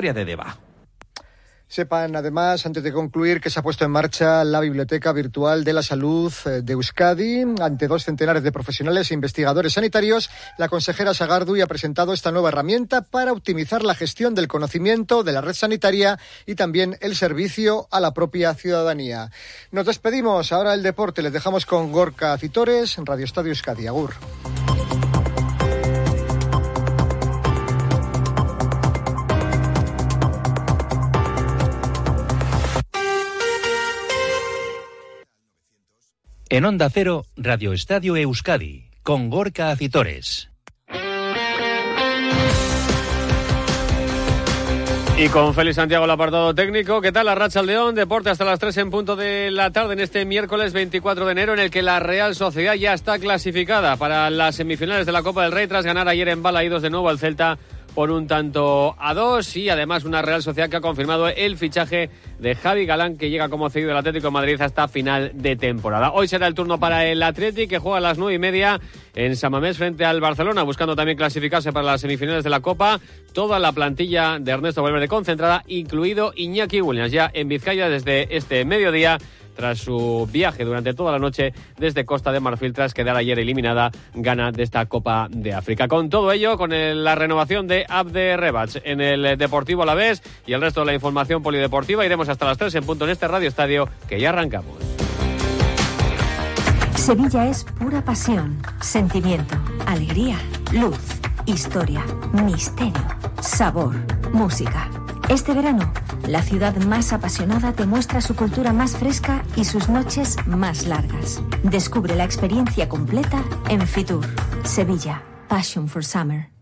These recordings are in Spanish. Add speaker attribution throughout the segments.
Speaker 1: de Deva.
Speaker 2: Sepan además, antes de concluir, que se ha puesto en marcha la Biblioteca Virtual de la Salud eh, de Euskadi. Ante dos centenares de profesionales e investigadores sanitarios, la consejera Sagardu ha presentado esta nueva herramienta para optimizar la gestión del conocimiento de la red sanitaria y también el servicio a la propia ciudadanía. Nos despedimos. Ahora el deporte. Les dejamos con Gorka Citores, Radio Estadio Euskadi. Agur.
Speaker 3: En Onda Cero, Radio Estadio Euskadi, con Gorka Acitores.
Speaker 4: Y con Félix Santiago el apartado técnico. ¿Qué tal la Racha León? Deporte hasta las 3 en punto de la tarde en este miércoles 24 de enero en el que la Real Sociedad ya está clasificada para las semifinales de la Copa del Rey tras ganar ayer en Balaídos de nuevo al Celta por un tanto a dos y además una Real Sociedad que ha confirmado el fichaje de Javi Galán que llega como cedido del Atlético de Madrid hasta final de temporada. Hoy será el turno para el Atlético que juega a las nueve y media en Samamés frente al Barcelona buscando también clasificarse para las semifinales de la Copa. Toda la plantilla de Ernesto Valverde concentrada incluido Iñaki Williams ya en Vizcaya desde este mediodía tras su viaje durante toda la noche desde Costa de Marfil tras quedar ayer eliminada gana de esta Copa de África. Con todo ello, con la renovación de Abde Rebach en el Deportivo a la vez y el resto de la información polideportiva, iremos hasta las 3 en punto en este Radio Estadio que ya arrancamos.
Speaker 5: Sevilla es pura pasión, sentimiento, alegría, luz, historia, misterio, sabor, música. Este verano, la ciudad más apasionada te muestra su cultura más fresca y sus noches más largas. Descubre la experiencia completa en Fitur, Sevilla, Passion for Summer.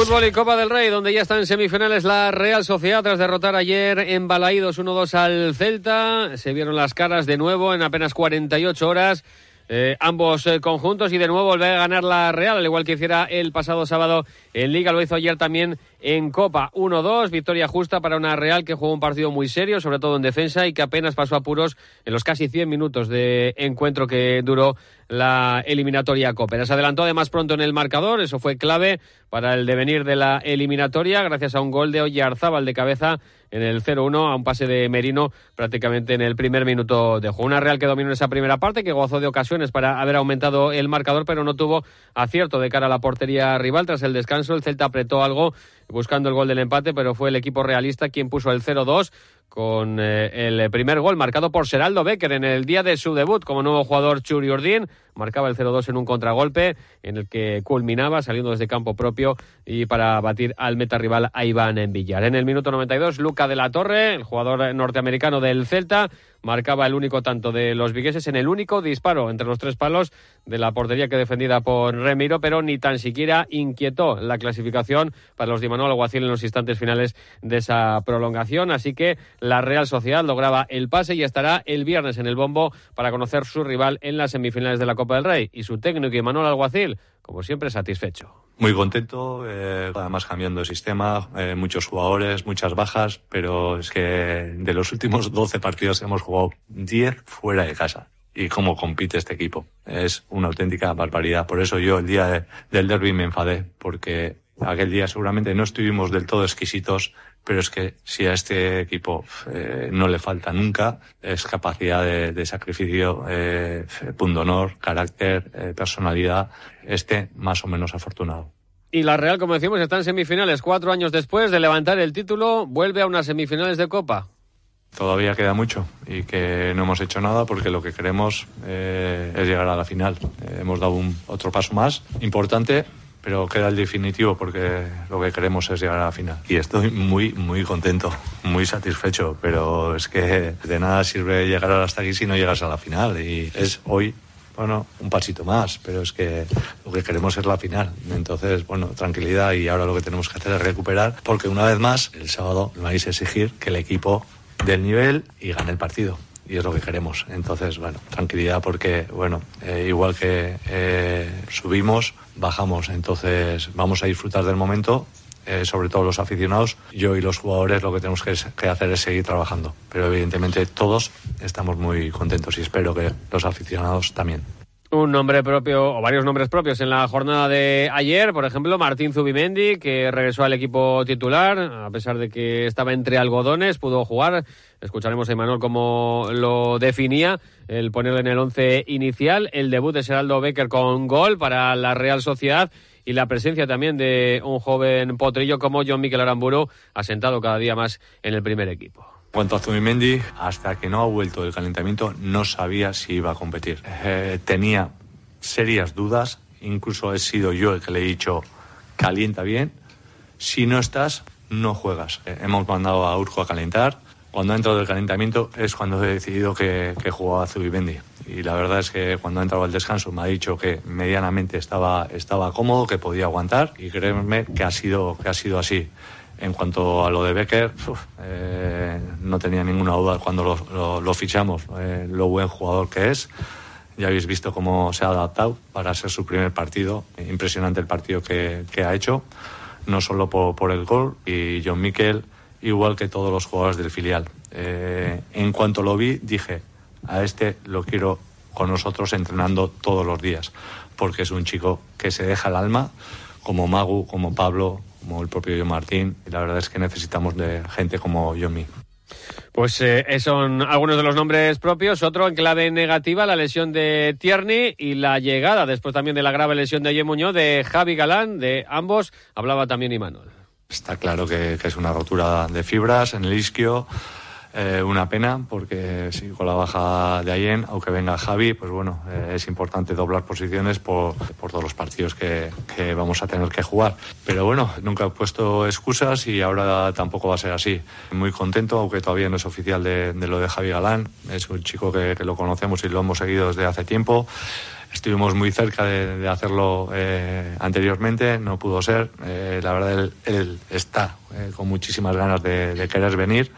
Speaker 4: Fútbol y Copa del Rey, donde ya está en semifinales la Real Sociedad tras derrotar ayer en Balaídos 1-2 al Celta. Se vieron las caras de nuevo en apenas 48 horas. Eh, ambos eh, conjuntos y de nuevo volver a ganar la Real, al igual que hiciera el pasado sábado en Liga, lo hizo ayer también en Copa. 1-2, victoria justa para una Real que jugó un partido muy serio, sobre todo en defensa, y que apenas pasó a puros en los casi 100 minutos de encuentro que duró la eliminatoria Copa. Se adelantó además pronto en el marcador, eso fue clave para el devenir de la eliminatoria, gracias a un gol de Oyarzábal de cabeza en el 0-1 a un pase de Merino prácticamente en el primer minuto de juego. Una Real que dominó esa primera parte, que gozó de ocasiones para haber aumentado el marcador, pero no tuvo acierto de cara a la portería rival. Tras el descanso, el Celta apretó algo buscando el gol del empate, pero fue el equipo realista quien puso el 0-2 con eh, el primer gol marcado por Seraldo Becker en el día de su debut como nuevo jugador Churi Urdín. Marcaba el 0-2 en un contragolpe en el que culminaba saliendo desde campo propio y para batir al meta rival Iván en Villar. En el minuto 92, Luca de la Torre, el jugador norteamericano del Celta, marcaba el único tanto de los vigueses en el único disparo entre los tres palos de la portería que defendida por Remiro, pero ni tan siquiera inquietó la clasificación para los de Manuel Alguacil en los instantes finales de esa prolongación. Así que la Real Sociedad lograba el pase y estará el viernes en el bombo para conocer su rival en las semifinales de la Copa del Rey. Y su técnico Manuel Alguacil, como siempre, satisfecho.
Speaker 6: Muy contento, eh, además cambiando de sistema, eh, muchos jugadores, muchas bajas, pero es que de los últimos 12 partidos hemos jugado 10 fuera de casa. Y cómo compite este equipo. Es una auténtica barbaridad. Por eso yo el día del derby me enfadé, porque aquel día seguramente no estuvimos del todo exquisitos, pero es que si a este equipo eh, no le falta nunca es capacidad de, sacrificio, eh, honor, carácter, eh, personalidad, este más o menos afortunado.
Speaker 4: Y la Real, como decimos, está en semifinales. Cuatro años después de levantar el título, vuelve a unas semifinales de Copa.
Speaker 6: Todavía queda mucho y que no hemos hecho nada porque lo que queremos eh, es llegar a la final. hemos dado un, otro paso más importante pero queda el definitivo porque lo que queremos es llegar a la final. Y estoy muy, muy contento, muy satisfecho, pero es que de nada sirve llegar hasta aquí si no llegas a la final. Y es hoy, bueno, un pasito más, pero es que lo que queremos es la final. Entonces, bueno, tranquilidad y ahora lo que tenemos que hacer es recuperar, porque una vez más, el sábado vais a exigir que el equipo del nivel y gane el partido y es lo que queremos. Entonces, bueno, tranquilidad porque, bueno, eh, igual que eh, subimos, bajamos. Entonces, vamos a disfrutar del momento eh, sobre todo los aficionados. Yo y los jugadores lo que tenemos que, que, hacer es seguir trabajando. Pero evidentemente todos estamos muy contentos y espero que los aficionados también.
Speaker 4: Un nombre propio o varios nombres propios en la jornada de ayer, por ejemplo, Martín Zubimendi, que regresó al equipo titular, a pesar de que estaba entre algodones, pudo jugar. Escucharemos a Emanuel cómo lo definía, el ponerlo en el once inicial, el debut de Seraldo Becker con gol para la Real Sociedad y la presencia también de un joven potrillo como John Miquel Aramburu, asentado cada día más en el primer equipo.
Speaker 6: Cuanto a Zubimendi, hasta que no ha vuelto del calentamiento, no sabía si iba a competir. Eh, tenía serias dudas, incluso he sido yo el que le he dicho, calienta bien, si no estás, no juegas. Eh, hemos mandado a Urco a calentar. Cuando ha entrado del calentamiento es cuando he decidido que, que jugaba Zubimendi. Y la verdad es que cuando ha entrado al descanso me ha dicho que medianamente estaba, estaba cómodo, que podía aguantar y créeme que ha sido, que ha sido así. En cuanto a lo de Becker, eh, no tenía ninguna duda cuando lo, fichamos, eh, lo buen jugador que es. Ya habéis visto cómo se ha adaptado para ser su primer partido. Impresionante el partido que, ha hecho, no solo por, el gol. Y John Miquel, igual que todos los jugadores del filial. Eh, en cuanto lo vi, dije, a este lo quiero con nosotros entrenando todos los días, porque es un chico que se deja el alma, como Magu, como Pablo, como el propio yo Martín, y la verdad es que necesitamos de gente como Yomi.
Speaker 4: Pues eh, son algunos de los nombres propios. Otro en clave negativa, la lesión de Tierney y la llegada, después también de la grave lesión de Ayer Muñoz, de Javi Galán, de ambos, hablaba también Imanol.
Speaker 6: Está claro que, que, es una rotura de fibras en el isquio. Eh, una pena porque sí, con la baja de Allen, aunque venga Javi, pues bueno, eh, es importante doblar posiciones por, por todos los partidos que, que, vamos a tener que jugar. Pero bueno, nunca he puesto excusas y ahora tampoco va a ser así. Muy contento, aunque todavía no es oficial de, de lo de Javi Galán. Es un chico que, que, lo conocemos y lo hemos seguido desde hace tiempo. Estuvimos muy cerca de, de hacerlo eh, anteriormente, no pudo ser. Eh, la verdad, él, él está eh, con muchísimas ganas de, de querer venir.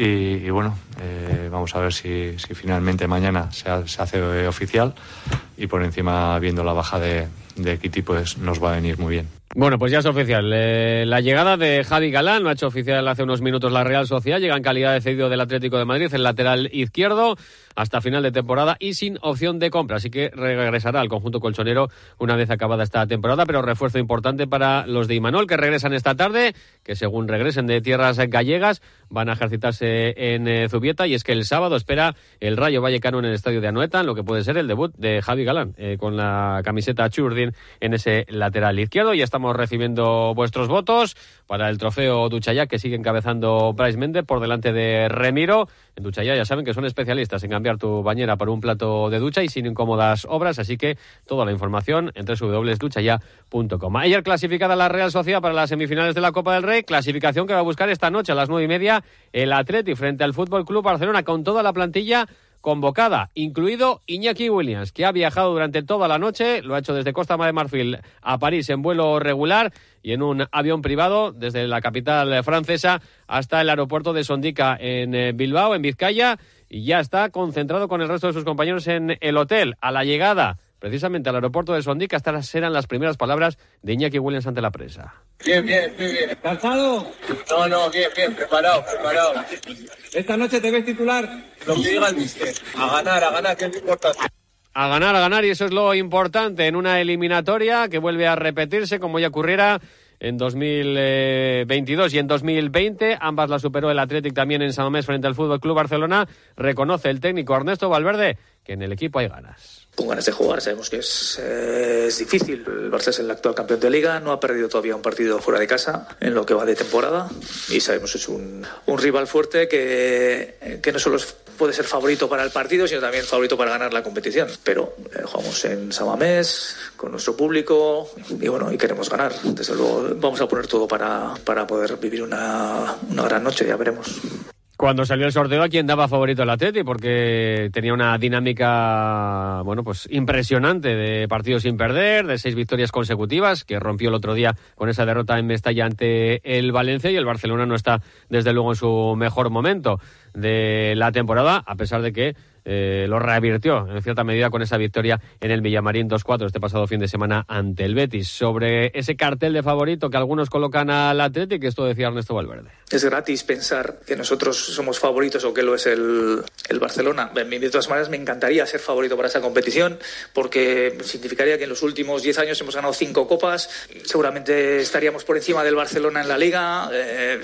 Speaker 6: Y, bueno, eh, vamos a ver si, finalmente mañana se, ha, se, hace oficial y por encima, viendo la baja de, de Kitty, pues nos va a venir muy bien.
Speaker 4: Bueno, pues ya es oficial. Eh, la llegada de Javi Galán lo ha hecho oficial hace unos minutos la Real Sociedad. Llega en calidad de cedido del Atlético de Madrid, el lateral izquierdo, hasta final de temporada y sin opción de compra. Así que regresará al conjunto colchonero una vez acabada esta temporada. Pero refuerzo importante para los de Imanol que regresan esta tarde, que según regresen de tierras gallegas van a ejercitarse en eh, Zubieta. Y es que el sábado espera el Rayo Vallecano en el estadio de Anoeta, lo que puede ser el debut de Javi Galán eh, con la camiseta Churdin en ese lateral izquierdo. Y estamos recibiendo vuestros votos para el trofeo Duchaya que sigue encabezando Bryce Méndez por delante de Remiro. En Duchaya ya saben que son especialistas en cambiar tu bañera por un plato de ducha y sin incómodas obras, así que toda la información en www.duchaya.com. Ayer clasificada la Real Sociedad para las semifinales de la Copa del Rey, clasificación que va a buscar esta noche a las nueve y media el Atleti frente al Fútbol Club Barcelona con toda la plantilla convocada, incluido Iñaki Williams, que ha viajado durante toda la noche, lo ha hecho desde Costa de Marfil a París en vuelo regular y en un avión privado desde la capital francesa hasta el aeropuerto de Sondica en Bilbao, en Vizcaya, y ya está concentrado con el resto de sus compañeros en el hotel. A la llegada precisamente al aeropuerto de Sondica, estas eran las primeras palabras de Iñaki Williams ante la prensa.
Speaker 1: Bien, bien, muy bien.
Speaker 7: ¿Cansado?
Speaker 1: No, no, bien, bien, preparado, preparado.
Speaker 7: ¿Esta noche te ves titular?
Speaker 1: Lo que diga el mister. A ganar, a ganar, que es lo importante.
Speaker 4: A ganar, a ganar, y eso es lo importante en una eliminatoria que vuelve a repetirse como ya ocurriera en 2022 y en 2020. Ambas las superó el Athletic también en San Mamés frente al Fútbol Club Barcelona. Reconoce el técnico Ernesto Valverde que en el equipo hay ganas
Speaker 8: con ganas de jugar. Sabemos que es, eh, es, difícil. El Barça es el actual campeón de liga, no ha perdido todavía un partido fuera de casa en lo que va de temporada y sabemos que es un, un rival fuerte que, que no solo es, puede ser favorito para el partido, sino también favorito para ganar la competición. Pero eh, jugamos en Samamés, con nuestro público y bueno, y queremos ganar. Desde luego vamos a poner todo para, para poder vivir una, una gran noche, ya veremos
Speaker 4: cuando salió el sorteo a quien daba favorito el Atleti porque tenía una dinámica bueno pues impresionante de partidos sin perder de seis victorias consecutivas que rompió el otro día con esa derrota en Mestalla ante el Valencia y el Barcelona no está desde luego en su mejor momento de la temporada, a pesar de que eh, lo revirtió en cierta medida con esa victoria en el Villamarín 2-4 este pasado fin de semana ante el Betis. Sobre ese cartel de favorito que algunos colocan al Atlético, esto decía Ernesto Valverde.
Speaker 8: Es gratis pensar que nosotros somos favoritos o que lo es el, el Barcelona. De todas maneras, me encantaría ser favorito para esa competición porque significaría que en los últimos 10 años hemos ganado cinco copas. Seguramente estaríamos por encima del Barcelona en la liga, eh,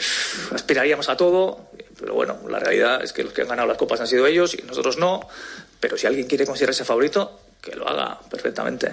Speaker 8: aspiraríamos a todo pero bueno, la realidad es que los que han ganado las copas han sido ellos y nosotros no. Pero si alguien quiere considerarse favorito, que lo haga perfectamente.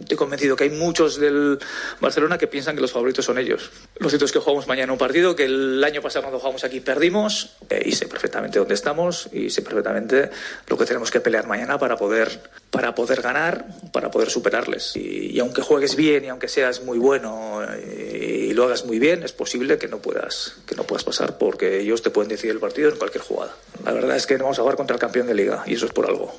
Speaker 8: Estoy convencido que hay muchos del Barcelona que piensan que los favoritos son ellos. Lo cierto es que jugamos mañana un partido que el año pasado cuando jugamos aquí perdimos eh, y sé perfectamente dónde estamos y sé perfectamente lo que tenemos que pelear mañana para poder, para poder ganar, para poder superarles. Y, y aunque juegues bien y aunque seas muy bueno y, y lo hagas muy bien, es posible que no puedas, que no puedas pasar porque ellos te pueden decidir el partido en cualquier jugada. La verdad es que no vamos a jugar contra el campeón de liga y eso es por algo.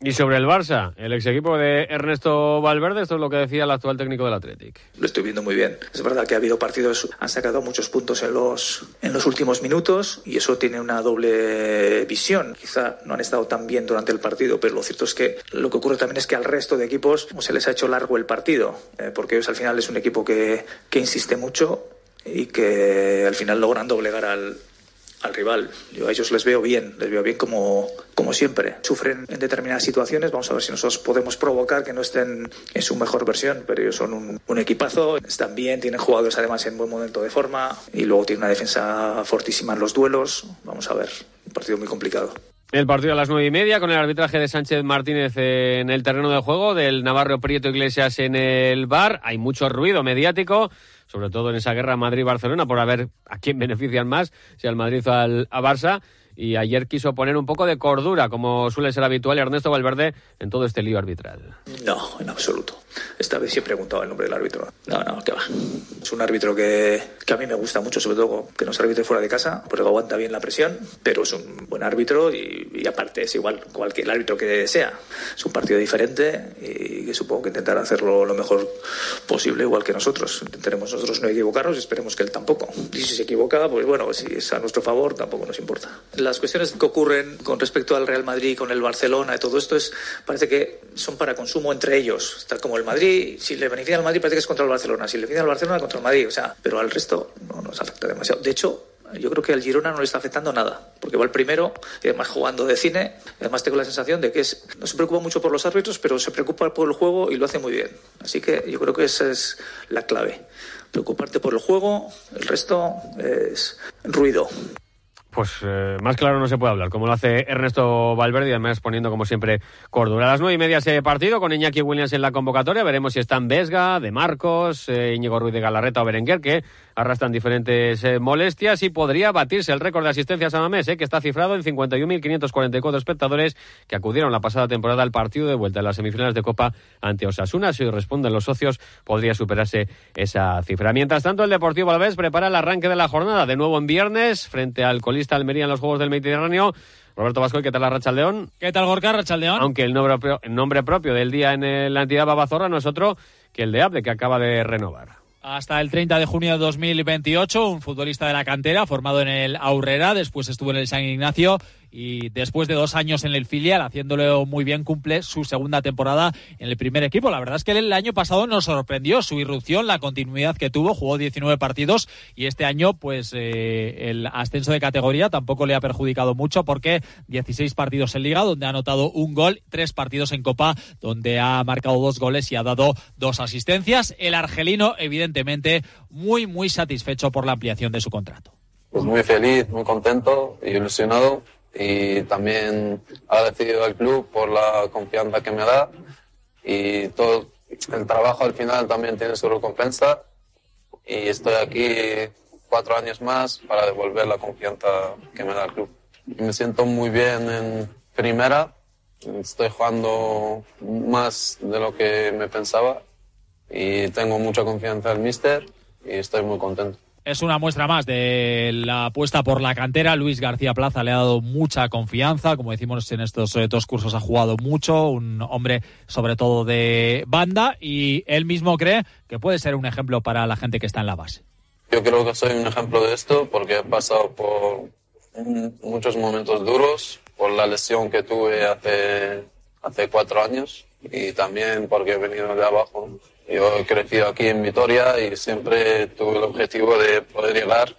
Speaker 4: Y sobre el Barça, el ex equipo de Ernesto Valverde, esto es lo que decía el actual técnico del Athletic.
Speaker 8: Lo estoy viendo muy bien. Es verdad que ha habido partidos, han sacado muchos puntos en los, en los últimos minutos y eso tiene una doble visión. Quizá no han estado tan bien durante el partido, pero lo cierto es que lo que ocurre también es que al resto de equipos se les ha hecho largo el partido, eh, porque ellos al final es un equipo que, que insiste mucho y que al final logran doblegar al, al rival. Yo a ellos les veo bien, les veo bien como, como siempre. Sufren en determinadas situaciones, vamos a ver si nosotros podemos provocar que no estén en su mejor versión, pero ellos son un, un equipazo, están bien, tienen jugadores además en buen momento de forma y luego tienen una defensa fortísima en los duelos. Vamos a ver, un partido muy complicado.
Speaker 4: El partido a las nueve y media con el arbitraje de Sánchez Martínez en el terreno de juego, del Navarro Prieto Iglesias en el bar. Hay mucho ruido mediático sobre todo en esa guerra Madrid-Barcelona, por a ver a quién benefician más, si al Madrid o al, a Barça. Y ayer quiso poner un poco de cordura, como suele ser habitual, Ernesto Valverde en todo este lío arbitral.
Speaker 8: No, en absoluto. Esta vez sí he preguntado el nombre del árbitro. No, no, que va. Es un árbitro que, que, a mí me gusta mucho, sobre todo que no se arbitre fuera de casa, porque aguanta bien la presión, pero es un buen árbitro y, y aparte es igual cualquier árbitro que sea. Es un partido diferente y que supongo que intentará hacerlo lo mejor posible, igual que nosotros. Intentaremos nosotros no equivocarnos y esperemos que él tampoco. Y si se equivoca, pues bueno, si es a nuestro favor, tampoco nos importa. Las cuestiones que ocurren con respecto al Real Madrid, con el Barcelona y todo esto, es, parece que son para consumo entre ellos, tal como el Madrid, si le beneficia al Madrid parece que es contra el Barcelona, si le beneficia al Barcelona contra el Madrid, o sea, pero al resto no nos afecta demasiado. De hecho, yo creo que al Girona no le está afectando nada, porque va el primero, y además jugando de cine, además tengo la sensación de que es, no se preocupa mucho por los árbitros, pero se preocupa por el juego y lo hace muy bien. Así que yo creo que esa es la clave. Preocuparte por el juego, el resto es ruido.
Speaker 4: Pues eh, más claro no se puede hablar, como lo hace Ernesto Valverde, y además poniendo como siempre cordura. A las nueve y media ese partido con Iñaki Williams en la convocatoria. Veremos si están Vesga, De Marcos, eh, Íñigo Ruiz de Galarreta o Berenguer, que arrastran diferentes eh, molestias y podría batirse el récord de asistencias a Mamés, eh, que está cifrado en 51.544 espectadores que acudieron la pasada temporada al partido de vuelta en las semifinales de Copa ante Osasuna. Si responden los socios, podría superarse esa cifra. Mientras tanto, el Deportivo Alavés prepara el arranque de la jornada, de nuevo en viernes, frente al colista Almería en los Juegos del Mediterráneo. Roberto Vasco, ¿qué tal la Racha León?
Speaker 9: ¿Qué tal Gorka Racha León?
Speaker 4: Aunque el nombre, propio, el nombre propio del día en la entidad Babazorra no es otro que el de Abde, que acaba de renovar
Speaker 9: hasta el 30 de junio de 2028, un futbolista de la cantera formado en el Aurrera, después estuvo en el San Ignacio y después de dos años en el filial, haciéndolo muy bien, cumple su segunda temporada en el primer equipo. La verdad es que el año pasado nos sorprendió su irrupción, la continuidad que tuvo, jugó 19 partidos y este año, pues eh, el ascenso de categoría tampoco le ha perjudicado mucho porque 16 partidos en Liga, donde ha anotado un gol, tres partidos en Copa, donde ha marcado dos goles y ha dado dos asistencias. El argelino, evidentemente, muy, muy satisfecho por la ampliación de su contrato.
Speaker 10: Pues muy feliz, muy contento ilusionado y también agradecido al club por la confianza que me da. Y todo el trabajo al final también tiene su recompensa. Y estoy aquí cuatro años más para devolver la confianza que me da el club. Me siento muy bien en primera, estoy jugando más de lo que me pensaba. Y tengo mucha confianza en el míster y estoy muy contento
Speaker 9: es una muestra más de la apuesta por la cantera. Luis García Plaza le ha dado mucha confianza. Como decimos en estos eh, dos cursos, ha jugado mucho. Un hombre, sobre todo, de banda. Y él mismo cree que puede ser un ejemplo para la gente que está en la base.
Speaker 10: Yo creo que soy un ejemplo de esto porque he pasado por muchos momentos duros por la lesión que tuve hace, hace cuatro años y también porque he venido de abajo. Yo he crecido aquí en Vitoria y siempre tuve el objetivo de poder llegar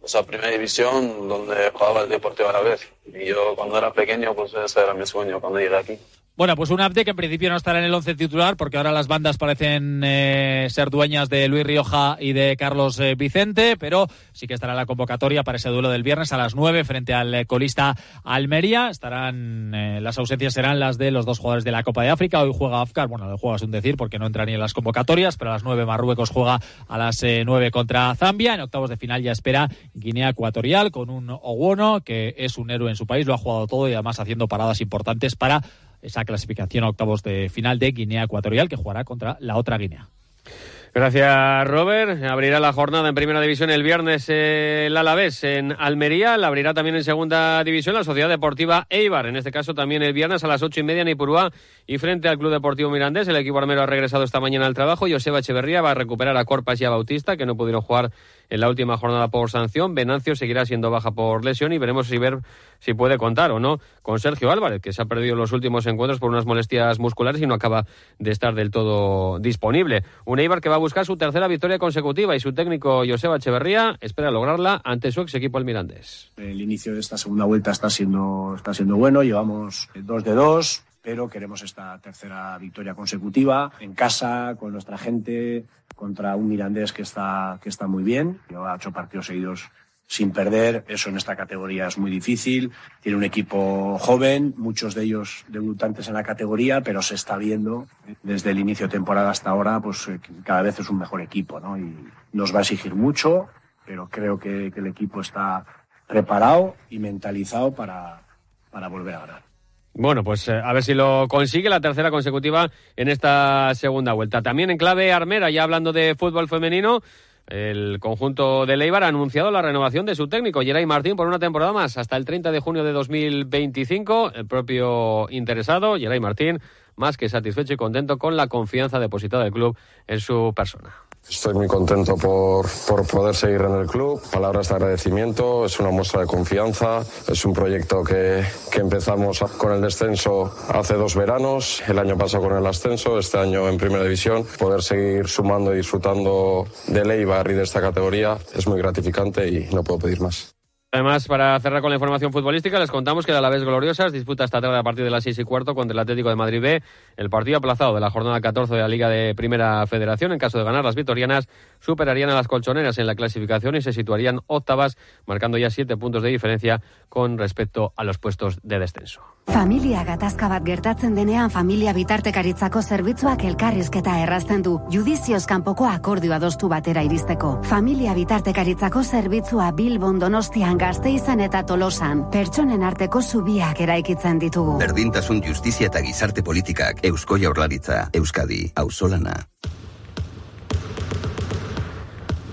Speaker 10: pues, a primera división donde jugaba el Deportivo a la vez. Y yo cuando era pequeño, pues ese era mi sueño cuando llegué aquí.
Speaker 9: Bueno, pues un update que en principio no estará en el 11 titular porque ahora las bandas parecen eh, ser dueñas de Luis Rioja y de Carlos eh, Vicente, pero sí que estará en la convocatoria para ese duelo del viernes a las 9 frente al eh, colista Almería. Estarán las ausencias serán las de los dos jugadores de la Copa de África. Hoy juega Afkar, bueno, lo juega es un decir porque no entra ni en las convocatorias, pero a las 9 Marruecos juega a las 9 contra Zambia. En octavos de final ya espera Guinea Ecuatorial con un Owono que es un héroe en su país, lo ha jugado todo y además haciendo paradas importantes para esa clasificación a octavos de final de Guinea Ecuatorial que jugará contra la otra Guinea.
Speaker 4: Gracias, Robert. Abrirá la jornada en Primera División el viernes el Alavés en Almería. La abrirá también en Segunda División la Sociedad Deportiva Eibar. En este caso también el viernes a las ocho y media en Ipurúa y frente al Club Deportivo Mirandés. El equipo armero ha regresado esta mañana al trabajo. Joseba Echeverría va a recuperar a Corpas y a Bautista, que no pudieron jugar en la última jornada por sanción. Venancio seguirá siendo baja por lesión y veremos si ver si puede contar o no con Sergio Álvarez, que se ha perdido los últimos encuentros por unas molestias musculares y no acaba de estar del todo disponible. Un Eibar que va a buscar su tercera victoria consecutiva y su técnico Joseba Echeverría espera lograrla ante su ex equipo el Mirandés.
Speaker 11: El inicio de esta segunda vuelta está siendo, está siendo bueno, llevamos dos de dos, pero queremos esta tercera victoria consecutiva en casa, con nuestra gente, contra un Mirandés que está, que está muy bien. Lleva ocho partidos seguidos sin perder. Eso en esta categoría es muy difícil. Tiene un equipo joven, muchos de ellos debutantes en la categoría, pero se está viendo desde el inicio de temporada hasta ahora, pues eh, cada vez es un mejor equipo, ¿no? Y nos va a exigir mucho, pero creo que, que el equipo está preparado y mentalizado para, para volver a ganar.
Speaker 4: Bueno, pues eh, a ver si lo consigue la tercera consecutiva en esta segunda vuelta. También en clave armera, ya hablando de fútbol femenino, el conjunto de Leibar ha anunciado la renovación de su técnico, Geray Martín, por una temporada más, hasta el 30 de junio de 2025. El propio interesado, Geray Martín, más que satisfecho y contento con la confianza depositada del club en su persona.
Speaker 12: Estoy muy contento por, por, poder seguir en el club. Palabras de agradecimiento, es una muestra de confianza. Es un proyecto que, que, empezamos con el descenso hace dos veranos, el año pasado con el ascenso, este año en primera división. Poder seguir sumando y disfrutando del Eibar y de esta categoría es muy gratificante y no puedo pedir más.
Speaker 4: Además, para cerrar con la información futbolística, les contamos que la Alavés Gloriosas disputa esta tarde a partir de las seis y cuarto contra el Atlético de Madrid B, el partido aplazado de la jornada 14 de la Liga de Primera Federación. En caso de ganar, las vitorianas superarían a las colchoneras en la clasificación y se situarían octavas, marcando ya siete puntos de diferencia con respecto a los puestos de descenso.
Speaker 13: Familia gatazka bat gertatzen denean familia bitartekaritzako zerbitzuak elkarrizketa errazten du. Judizioz kanpoko akordio adostu batera iristeko. Familia bitartekaritzako zerbitzua Bilbon Donostian Gazteizan eta Tolosan. Pertsonen arteko zubiak eraikitzen ditugu.
Speaker 14: Berdintasun justizia eta gizarte politikak Eusko Jaurlaritza, Euskadi, Ausolana.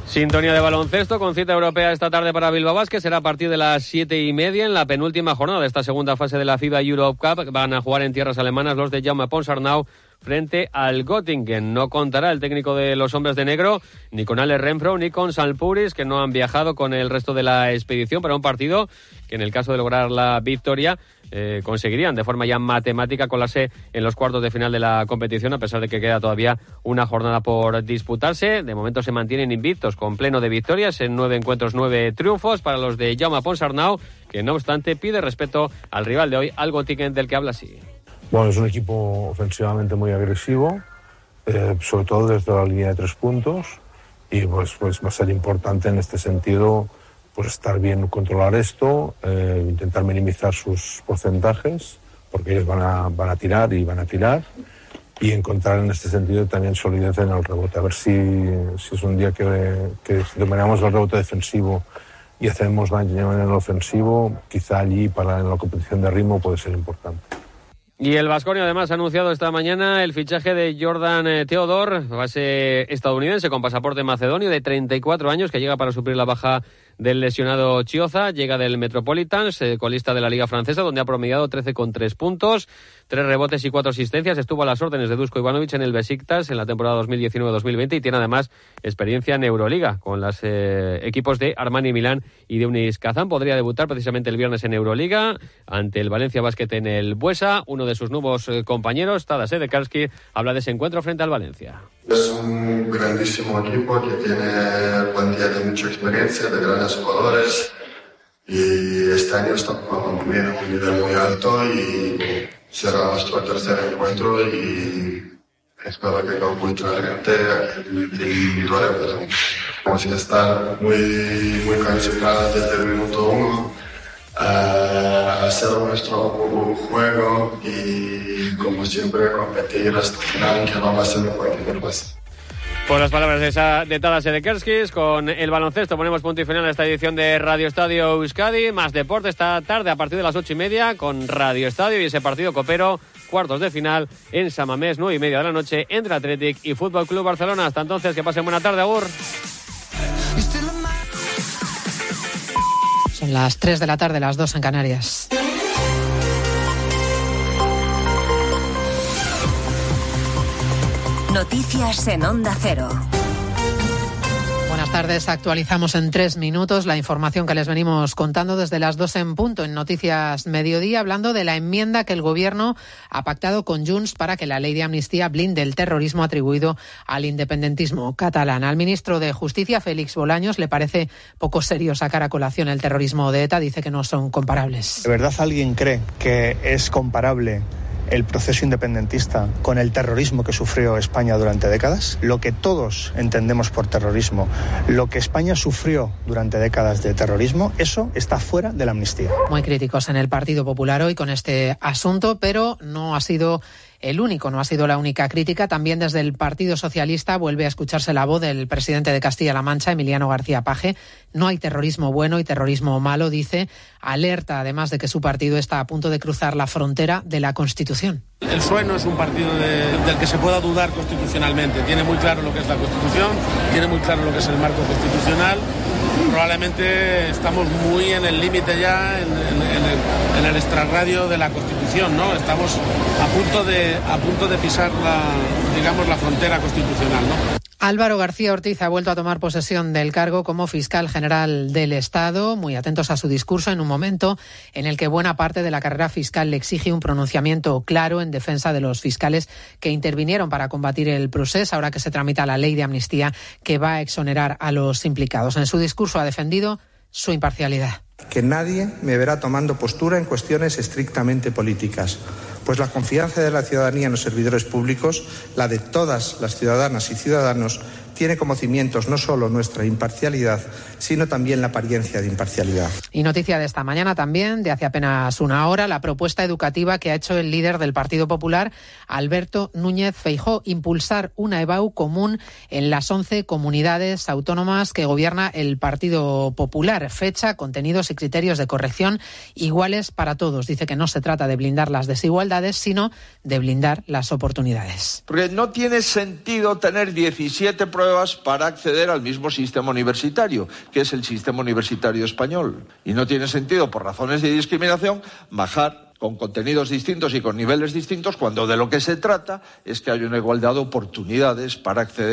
Speaker 4: Sintonía de baloncesto con cita europea esta tarde para Bilbao Basket. Será a partir de las siete y media en la penúltima jornada de esta segunda fase de la FIBA Europe Cup. Van a jugar en tierras alemanas los de Jaume Ponsarnau frente al Göttingen. No contará el técnico de los hombres de negro ni con Ale Renfro ni con Salpuris, que no han viajado con el resto de la expedición para un partido que en el caso de lograr la victoria eh, conseguirían de forma ya matemática colarse en los cuartos de final de la competición, a pesar de que queda todavía una jornada por disputarse. De momento se mantienen invictos con pleno de victorias en nueve encuentros, nueve triunfos para los de Jaume Ponsarnau, que no obstante pide respeto al rival de hoy, al Göttingen, del que habla así.
Speaker 15: Bueno, es un equipo ofensivamente muy agresivo, eh, sobre todo desde la línea de tres puntos, y pues, pues va a ser importante en este sentido pues estar bien, controlar esto, eh, intentar minimizar sus porcentajes, porque ellos van a, van a tirar y van a tirar, y encontrar en este sentido también solidez en el rebote. A ver si, si es un día que, dominamos el rebote defensivo y hacemos daño en el ofensivo, quizá allí para en la competición de ritmo puede ser importante.
Speaker 4: Y el Vasconia además ha anunciado esta mañana el fichaje de Jordan eh, Theodore, base estadounidense con pasaporte macedonio de 34 años que llega para suplir la baja del lesionado Chioza. Llega del Metropolitans, eh, colista de la Liga Francesa, donde ha promediado 13 con 3 puntos, 3 rebotes y 4 asistencias. Estuvo a las órdenes de Dusko Ivanovic en el Besiktas en la temporada 2019-2020 y tiene además experiencia en Euroliga con los eh, equipos de Armani Milán y de Unis Kazán. Podría debutar precisamente el viernes en Euroliga ante el Valencia Basket en el Buesa. Uno de sus nuevos eh, compañeros, Tadas Edekarski, habla de ese encuentro frente al Valencia.
Speaker 16: Es un grandísimo equipo que tiene plantilla de mucha experiencia, de grandes jugadores y este año estamos jugando muy bien un nivel muy alto y será nuestro tercer encuentro y espero que con mucha gente individual vamos a estar muy, muy concentrados desde el minuto uno a hacer nuestro juego y como siempre competir hasta el final que vamos a hacer cualquier cosa.
Speaker 4: Por las palabras de, esa, de Tadas Edekerskis, con el baloncesto ponemos punto y final a esta edición de Radio Estadio Euskadi. Más deporte esta tarde a partir de las ocho y media con Radio Estadio y ese partido copero, cuartos de final en Samamés, nueve y media de la noche entre Athletic y Fútbol Club Barcelona. Hasta entonces, que pasen buena tarde, Agur.
Speaker 17: Son las 3 de la tarde, las 2 en Canarias.
Speaker 5: Noticias en Onda Cero.
Speaker 17: Buenas tardes. Actualizamos en tres minutos la información que les venimos contando desde las dos en punto en Noticias Mediodía, hablando de la enmienda que el Gobierno ha pactado con Junts para que la ley de amnistía blinde el terrorismo atribuido al independentismo catalán. Al ministro de Justicia, Félix Bolaños, le parece poco serio sacar a colación el terrorismo de ETA. Dice que no son comparables.
Speaker 18: ¿De verdad alguien cree que es comparable? El proceso independentista con el terrorismo que sufrió España durante décadas, lo que todos entendemos por terrorismo, lo que España sufrió durante décadas de terrorismo, eso está fuera de la amnistía.
Speaker 17: Muy críticos en el Partido Popular hoy con este asunto, pero no ha sido el único, no ha sido la única crítica. También desde el Partido Socialista vuelve a escucharse la voz del presidente de Castilla-La Mancha, Emiliano García Paje. No hay terrorismo bueno y terrorismo malo, dice. Alerta además de que su partido está a punto de cruzar la frontera de la Constitución.
Speaker 19: El PSOE no es un partido de, del que se pueda dudar constitucionalmente. Tiene muy claro lo que es la Constitución, tiene muy claro lo que es el marco constitucional. Probablemente estamos muy en el límite ya, en, el, el extrarradio de la Constitución, ¿no? Estamos a punto de, a punto de pisar la, digamos, la frontera constitucional, ¿no?
Speaker 17: Álvaro García Ortiz ha vuelto a tomar posesión del cargo como fiscal general del Estado, muy atentos a su discurso en un momento en el que buena parte de la carrera fiscal le exige un pronunciamiento claro en defensa de los fiscales que intervinieron para combatir el proceso, ahora que se tramita la ley de amnistía que va a exonerar a los implicados. En su discurso ha defendido su imparcialidad.
Speaker 20: Que nadie me verá tomando postura en cuestiones estrictamente políticas pues la confianza de la ciudadanía en los servidores públicos, la de todas las ciudadanas y ciudadanos, tiene como cimientos no solo nuestra imparcialidad, sino también la apariencia de imparcialidad.
Speaker 17: Y noticia de esta mañana también, de hace apenas una hora, la propuesta educativa que ha hecho el líder del Partido Popular, Alberto Núñez Feijó, impulsar una EBAU común en las 11 comunidades autónomas que gobierna el Partido Popular. Fecha, contenidos y criterios de corrección iguales para todos. Dice que no se trata de blindar las desigualdades, sino de blindar las oportunidades.
Speaker 21: Porque no tiene sentido tener 17 para acceder al mismo sistema universitario, que es el sistema universitario español. Y no tiene sentido, por razones de discriminación, bajar con contenidos distintos y con niveles distintos, cuando de lo que se trata es que haya una igualdad de oportunidades para acceder